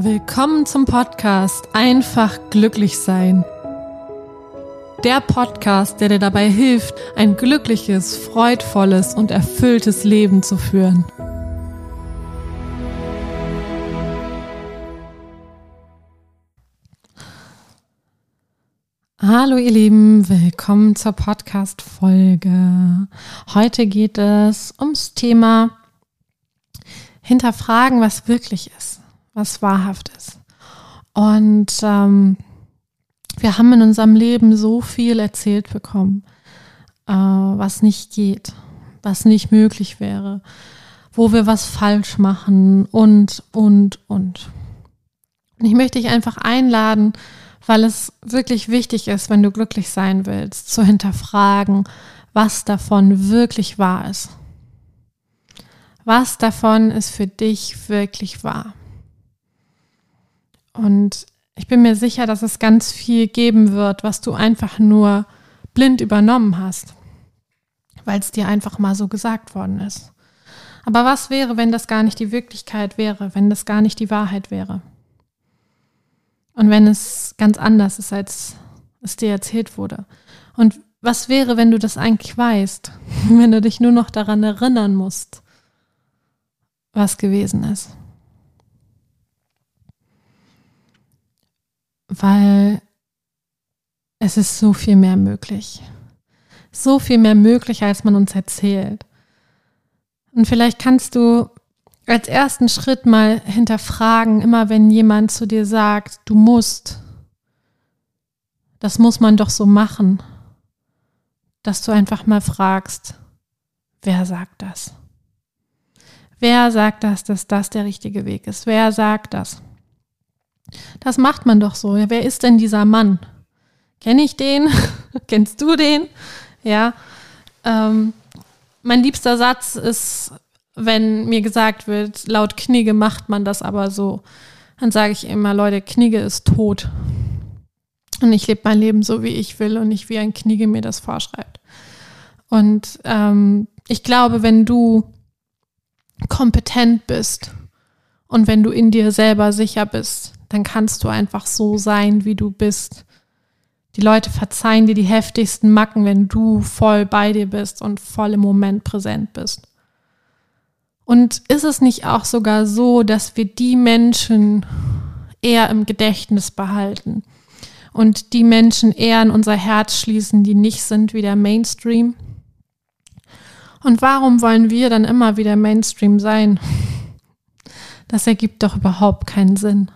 Willkommen zum Podcast Einfach glücklich sein. Der Podcast, der dir dabei hilft, ein glückliches, freudvolles und erfülltes Leben zu führen. Hallo ihr Lieben, willkommen zur Podcast-Folge. Heute geht es ums Thema Hinterfragen, was wirklich ist was wahrhaft ist. Und ähm, wir haben in unserem Leben so viel erzählt bekommen, äh, was nicht geht, was nicht möglich wäre, wo wir was falsch machen und, und, und. Und ich möchte dich einfach einladen, weil es wirklich wichtig ist, wenn du glücklich sein willst, zu hinterfragen, was davon wirklich wahr ist. Was davon ist für dich wirklich wahr? Und ich bin mir sicher, dass es ganz viel geben wird, was du einfach nur blind übernommen hast, weil es dir einfach mal so gesagt worden ist. Aber was wäre, wenn das gar nicht die Wirklichkeit wäre, wenn das gar nicht die Wahrheit wäre? Und wenn es ganz anders ist, als es dir erzählt wurde? Und was wäre, wenn du das eigentlich weißt, wenn du dich nur noch daran erinnern musst, was gewesen ist? Weil es ist so viel mehr möglich. So viel mehr möglich, als man uns erzählt. Und vielleicht kannst du als ersten Schritt mal hinterfragen, immer wenn jemand zu dir sagt, du musst, das muss man doch so machen, dass du einfach mal fragst, wer sagt das? Wer sagt das, dass das der richtige Weg ist? Wer sagt das? Das macht man doch so. Ja, wer ist denn dieser Mann? Kenne ich den? Kennst du den? Ja. Ähm, mein liebster Satz ist, wenn mir gesagt wird, laut Knigge macht man das aber so, dann sage ich immer, Leute, Knigge ist tot. Und ich lebe mein Leben so, wie ich will und nicht wie ein Knigge mir das vorschreibt. Und ähm, ich glaube, wenn du kompetent bist und wenn du in dir selber sicher bist, dann kannst du einfach so sein, wie du bist. Die Leute verzeihen dir die heftigsten Macken, wenn du voll bei dir bist und voll im Moment präsent bist. Und ist es nicht auch sogar so, dass wir die Menschen eher im Gedächtnis behalten und die Menschen eher in unser Herz schließen, die nicht sind wie der Mainstream? Und warum wollen wir dann immer wieder Mainstream sein? Das ergibt doch überhaupt keinen Sinn.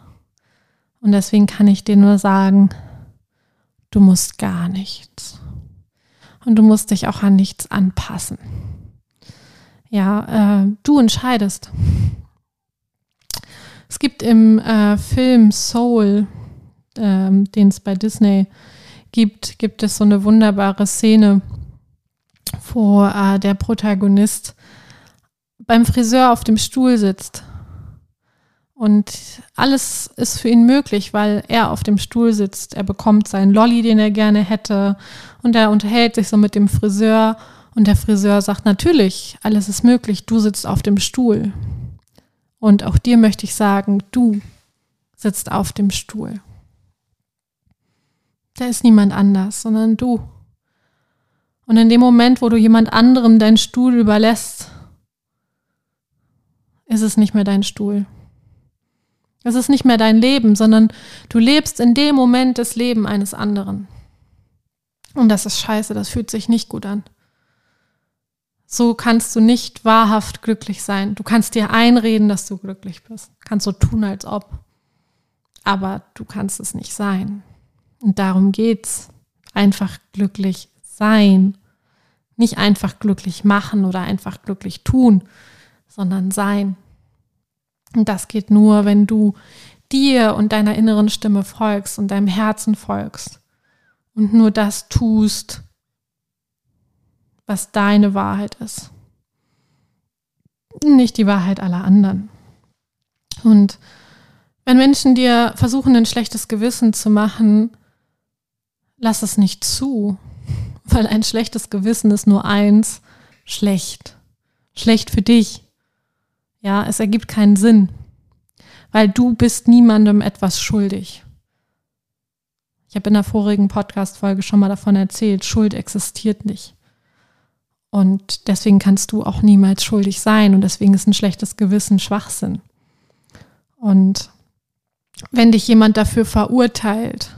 Und deswegen kann ich dir nur sagen, du musst gar nichts. Und du musst dich auch an nichts anpassen. Ja, äh, du entscheidest. Es gibt im äh, Film Soul, äh, den es bei Disney gibt, gibt es so eine wunderbare Szene, wo äh, der Protagonist beim Friseur auf dem Stuhl sitzt und alles ist für ihn möglich, weil er auf dem Stuhl sitzt. Er bekommt seinen Lolli, den er gerne hätte. Und er unterhält sich so mit dem Friseur. Und der Friseur sagt, natürlich, alles ist möglich. Du sitzt auf dem Stuhl. Und auch dir möchte ich sagen, du sitzt auf dem Stuhl. Da ist niemand anders, sondern du. Und in dem Moment, wo du jemand anderem deinen Stuhl überlässt, ist es nicht mehr dein Stuhl. Es ist nicht mehr dein Leben, sondern du lebst in dem Moment das Leben eines anderen. Und das ist scheiße, das fühlt sich nicht gut an. So kannst du nicht wahrhaft glücklich sein. Du kannst dir einreden, dass du glücklich bist. Kannst so tun, als ob. Aber du kannst es nicht sein. Und darum geht's. Einfach glücklich sein. Nicht einfach glücklich machen oder einfach glücklich tun, sondern sein. Und das geht nur, wenn du dir und deiner inneren Stimme folgst und deinem Herzen folgst und nur das tust, was deine Wahrheit ist. Nicht die Wahrheit aller anderen. Und wenn Menschen dir versuchen, ein schlechtes Gewissen zu machen, lass es nicht zu, weil ein schlechtes Gewissen ist nur eins, schlecht. Schlecht für dich, ja, es ergibt keinen Sinn. weil du bist niemandem etwas schuldig. Ich habe in der vorigen Podcast-Folge schon mal davon erzählt, Schuld existiert nicht. Und deswegen kannst du auch niemals schuldig sein und deswegen ist ein schlechtes Gewissen Schwachsinn. Und wenn dich jemand dafür verurteilt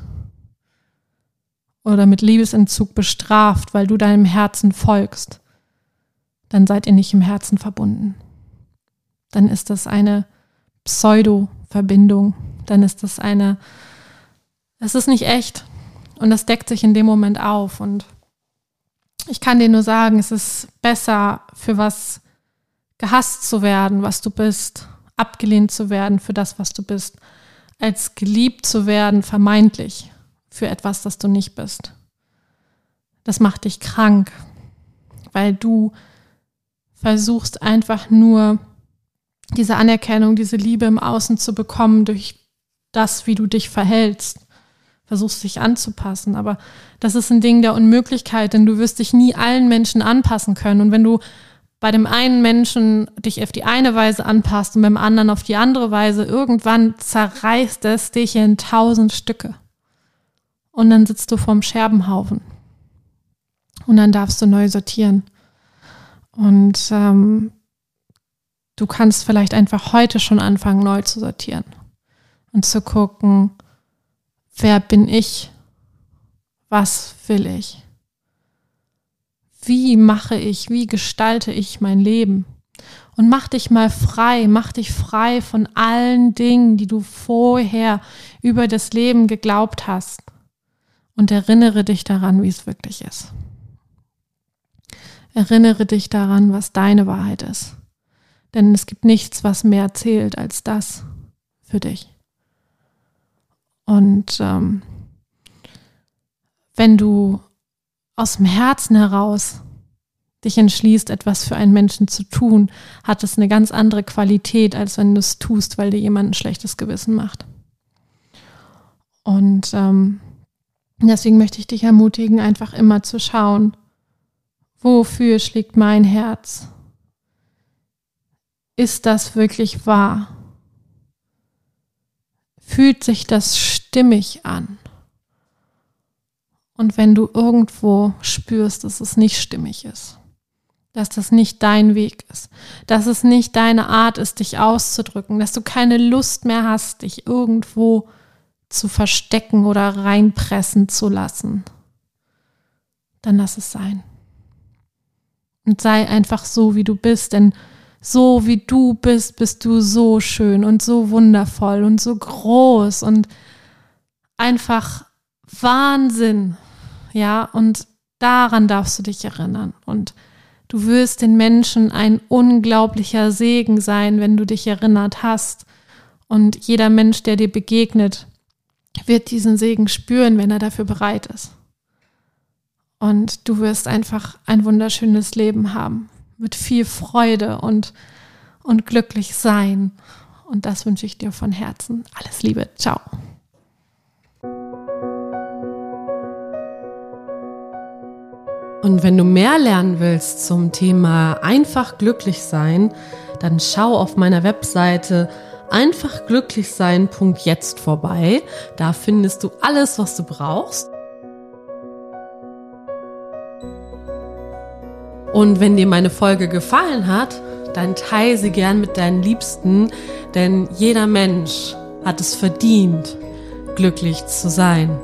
oder mit Liebesentzug bestraft, weil du deinem Herzen folgst, dann seid ihr nicht im Herzen verbunden. Dann ist das eine Pseudo-Verbindung. Dann ist das eine, es ist nicht echt. Und das deckt sich in dem Moment auf. Und ich kann dir nur sagen, es ist besser, für was gehasst zu werden, was du bist, abgelehnt zu werden für das, was du bist, als geliebt zu werden, vermeintlich, für etwas, das du nicht bist. Das macht dich krank, weil du versuchst einfach nur diese Anerkennung, diese Liebe im Außen zu bekommen durch das, wie du dich verhältst. Versuchst dich anzupassen, aber das ist ein Ding der Unmöglichkeit, denn du wirst dich nie allen Menschen anpassen können. Und wenn du bei dem einen Menschen dich auf die eine Weise anpasst und beim anderen auf die andere Weise, irgendwann zerreißt es dich in tausend Stücke. Und dann sitzt du vorm Scherbenhaufen. Und dann darfst du neu sortieren. Und ähm, du kannst vielleicht einfach heute schon anfangen, neu zu sortieren und zu gucken, wer bin ich? Was will ich? Wie mache ich, wie gestalte ich mein Leben? Und mach dich mal frei, mach dich frei von allen Dingen, die du vorher über das Leben geglaubt hast. Und erinnere dich daran, wie es wirklich ist. Erinnere dich daran, was deine Wahrheit ist. Denn es gibt nichts, was mehr zählt als das für dich. Und ähm, wenn du aus dem Herzen heraus dich entschließt, etwas für einen Menschen zu tun, hat es eine ganz andere Qualität, als wenn du es tust, weil dir jemand ein schlechtes Gewissen macht. Und ähm, deswegen möchte ich dich ermutigen, einfach immer zu schauen, wofür schlägt mein Herz? Ist das wirklich wahr? Fühlt sich das stimmig an? Und wenn du irgendwo spürst, dass es nicht stimmig ist, dass das nicht dein Weg ist, dass es nicht deine Art ist, dich auszudrücken, dass du keine Lust mehr hast, dich irgendwo zu verstecken oder reinpressen zu lassen, dann lass es sein. Und sei einfach so, wie du bist, denn so wie du bist, bist du so schön und so wundervoll und so groß und einfach Wahnsinn. Ja, und daran darfst du dich erinnern. Und du wirst den Menschen ein unglaublicher Segen sein, wenn du dich erinnert hast. Und jeder Mensch, der dir begegnet, wird diesen Segen spüren, wenn er dafür bereit ist. Und du wirst einfach ein wunderschönes Leben haben, mit viel Freude und, und glücklich sein. Und das wünsche ich dir von Herzen. Alles Liebe. Ciao. Und wenn du mehr lernen willst zum Thema einfach glücklich sein, dann schau auf meiner Webseite einfachglücklichsein.jetzt vorbei. Da findest du alles, was du brauchst. Und wenn dir meine Folge gefallen hat, dann teile sie gern mit deinen Liebsten, denn jeder Mensch hat es verdient, glücklich zu sein.